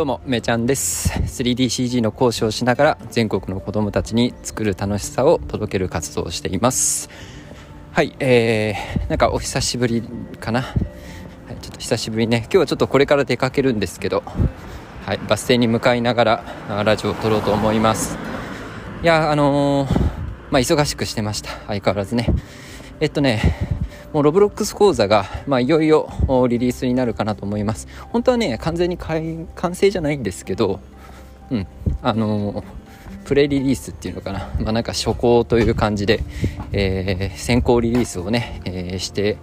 どうもめちゃんです。3DCG の講師をしながら全国の子どもたちに作る楽しさを届ける活動をしています。はいえー、なんかお久しぶりかな、はい、ちょっと久しぶりね。今日はちょっとこれから出かけるんですけどはいバス停に向かいながらラジオを撮ろうと思います。いやあのー、まあ忙しくしてました。相変わらずね。えっとねもうロブロックス講座が、まあ、いよいよリリースになるかなと思います。本当はね完全に完成じゃないんですけどうん。あのー、プレリリースっていうのかな、まあ、なんか初行という感じで、えー、先行リリースをね、えー、して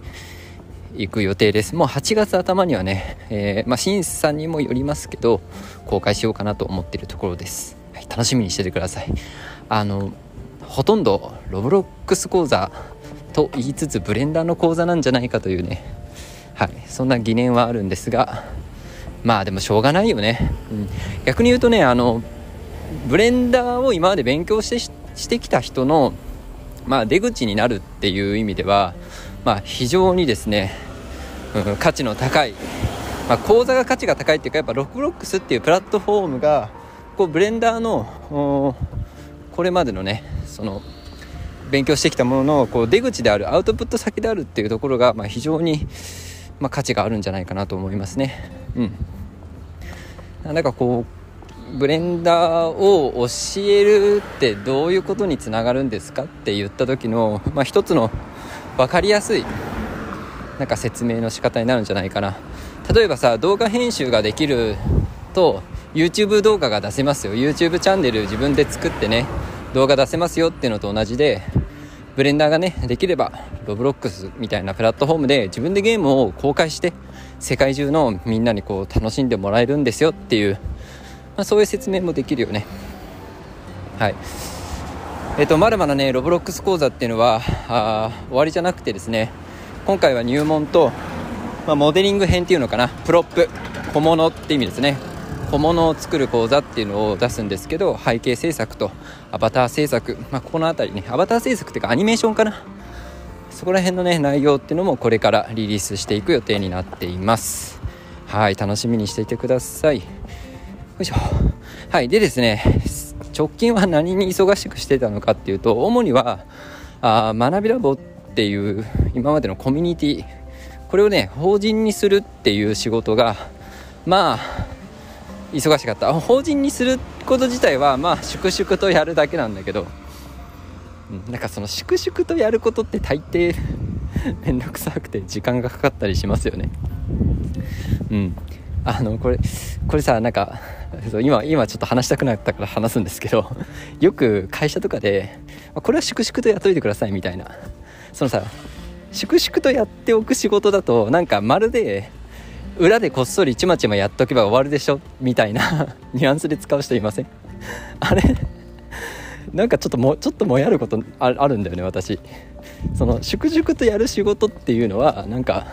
いく予定です。もう8月頭にはね、えー、まあ、審査にもよりますけど公開しようかなと思っているところです、はい、楽しみにしててください。あのほとんどロブロックス講座と言いつつブレンダーの講座なんじゃないかというね。はい。そんな疑念はあるんですがまあでもしょうがないよね、うん、逆に言うとねあのブレンダーを今まで勉強してしてきた人の、まあ、出口になるっていう意味では、まあ、非常にですね、うん、価値の高い、まあ、講座が価値が高いっていうかやっぱロブロックスっていうプラットフォームがこうブレンダーのこれまでのねその勉強してきたもののこう出口であるアウトプット先であるっていうところが、まあ、非常に、まあ、価値があるんじゃないかなと思いますね。うん、なんかこうブレンダーを教えるってどういうことにつながるんですかって言った時の、まあ、一つの分かりやすいなんか説明の仕方になるんじゃないかな。例えばさ動画編集ができると YouTube 動画が出せますよ。YouTube チャンネル自分で作ってね。動画出せますよっていうのと同じでブレンダーがねできればロブロックスみたいなプラットフォームで自分でゲームを公開して世界中のみんなにこう楽しんでもらえるんですよっていう、まあ、そういう説明もできるよね。はい。えっ、とまだまだねロブロックス講座っていうのはあ終わりじゃなくてですね今回は入門と、まあ、モデリング編っていうのかな。プロップ小物って意味ですね。小物を作る講座っていうのを出すんですけど背景制作とアバター制作、まあ、ここの辺りねアバター制作っていうかアニメーションかな。そこら辺のね内容っていうのもこれからリリースしていく予定になっています。はい楽しみにしていてください。よいしょ。はいでですね直近は何に忙しくしてたのかっていうと主にはあ学びラボっていう今までのコミュニティ。これをね法人にするっていう仕事がまあ忙しかった。法人にすること自体はまあ粛々とやるだけなんだけど、うん、なんかその粛々とやることって大抵 めんどくさくて時間がかかったりしますよね。うん。あのこれこれさなんか今今ちょっと話したくなったから話すんですけど よく会社とかでこれは粛々とやっといてくださいみたいな。そのさ粛々とやっておく仕事だとなんかまるで裏でこっそりちまちまやっとけば終わるでしょみたいな ニュアンスで使う人いません？あれ？なんかちょっともちょっともやることあるんだよね私。その粛々とやる仕事っていうのはなんか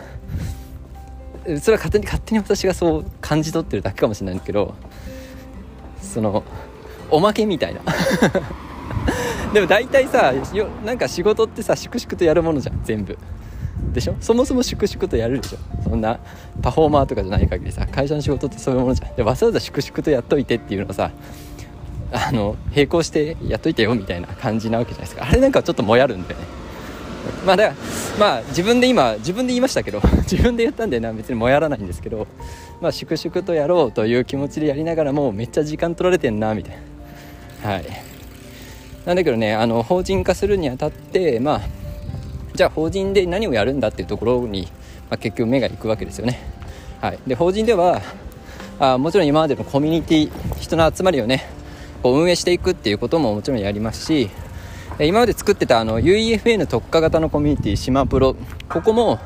それは勝手に勝手に私がそう感じ取ってるだけかもしれないんだけどそのおまけみたいな。でも大体さよなんか仕事ってさ粛々とやるものじゃん全部。でしょ？そもそも粛々とやるでしょ？そんなパフォーマーとかじゃない限りさ会社の仕事ってそういうものじゃん。でわざわざ粛々とやっといてっていうのをさあの並行してやっといてよみたいな感じなわけじゃないですか。あれなんかちょっともやるんだよね。まあだからまあ自分で今自分で言いましたけど 自分で言ったんでな。別にもやらないんですけどまあ粛々とやろうという気持ちでやりながらもめっちゃ時間取られてんなみたいな。はい。なんだけどねあの法人化するにあたってまあじゃあ法人で何をやるんだっていうところに、まあ、結局目がいくわけですよね。はい、で法人ではあもちろん今までのコミュニティ人の集まりをねこう運営していくっていうことももちろんやりますし今まで作ってたあの UEFN 特化型のコミュニティ島プロここも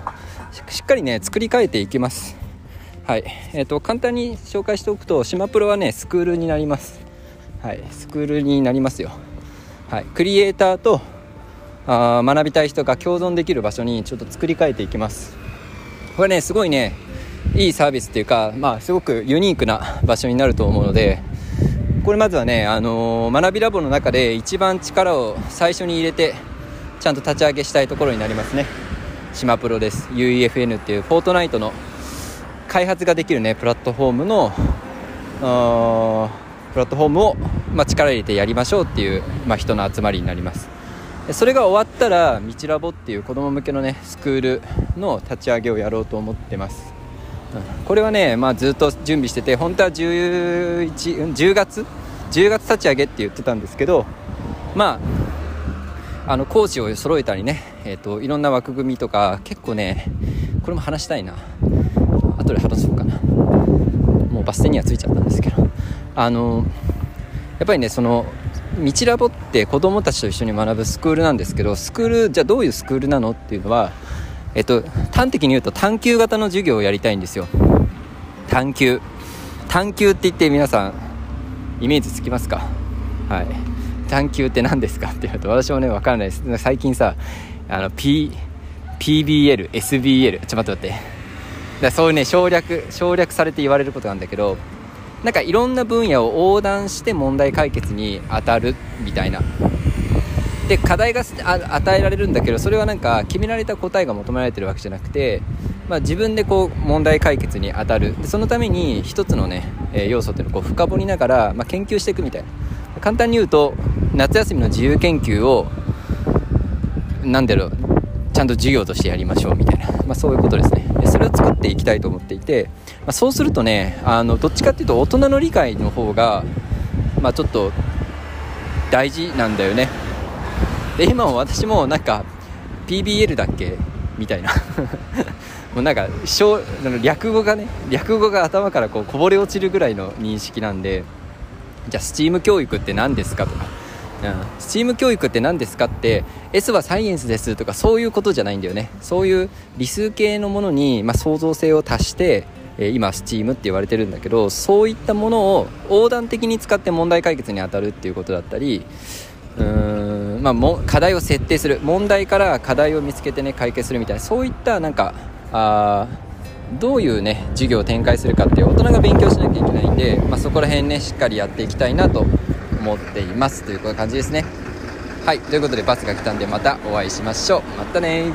しっかりね作り変えていきます。はい。えーと、簡単に紹介しておくと島プロはねスクールになります。はい。スクールになりますよ。はい。クリエイターとあ学びたい人が共存できる場所にちょっと作り変えていきます。これねすごいねいいサービスっていうか、まあ、すごくユニークな場所になると思うのでこれまずはね、あのー、学びラボの中で一番力を最初に入れてちゃんと立ち上げしたいところになりますね。島プロです。UEFN っていうフォートナイトの開発ができるねプラットフォームのプラットフォームを、まあ、力入れてやりましょうっていう、まあ、人の集まりになります。それが終わったら「道ラボ」っていう子ども向けのねスクールの立ち上げをやろうと思ってます、うん、これはね、まあ、ずっと準備してて本当は11、10月？10月立ち上げって言ってたんですけどまああの講師を揃えたりね、えーと、いろんな枠組みとか結構ねこれも話したいな。後で話そうかな。もうバス停には着いちゃったんですけど。あのやっぱりねその道ラボって子供たちと一緒に学ぶスクールなんですけどスクールじゃあどういうスクールなのっていうのはえっと端的に言うと探究型の授業をやりたいんですよ。探究。探究って言って皆さんイメージつきますか？はい。探究って何ですかって言うと私もね分からないです。最近さあの、P、PBL SBL ちょっと待って。待ってだそういうね省略省略されて言われることなんだけどなんかいろんな分野を横断して問題解決に当たるみたいな。で課題が与えられるんだけどそれはなんか決められた答えが求められてるわけじゃなくて、まあ、自分でこう問題解決に当たる。でそのために一つのね、え要素っていうのをこう深掘りながら、まあ、研究していくみたいな。簡単に言うと夏休みの自由研究を何だろうちゃんと授業としてやりましょうみたいな、まあ、そういうことですね。でそれを作っていきたいと思っていて、ま、そうするとねあのどっちかっていうと大人の理解の方が、まあ、ちょっと大事なんだよね。で今も私もなんか PBL だっけ？みたいな。もうなんか略語がね略語が頭からこうこぼれ落ちるぐらいの認識なんでじゃあ STEAM 教育って何ですかとか。うん、STEAM 教育って何ですかって S はサイエンスですとかそういうことじゃないんだよね。そういう理数系のものに、まあ、創造性を足して、今 STEAM って言われてるんだけどそういったものを横断的に使って問題解決に当たるっていうことだったりうーん、まあ、も課題を設定する。問題から課題を見つけてね解決するみたいな。そういったなんかあどういうね授業を展開するかっていう大人が勉強しなきゃいけないんで、まあ、そこら辺ねしっかりやっていきたいなと思っています。という感じですね。はい。ということでバスが来たんでまたお会いしましょう。またね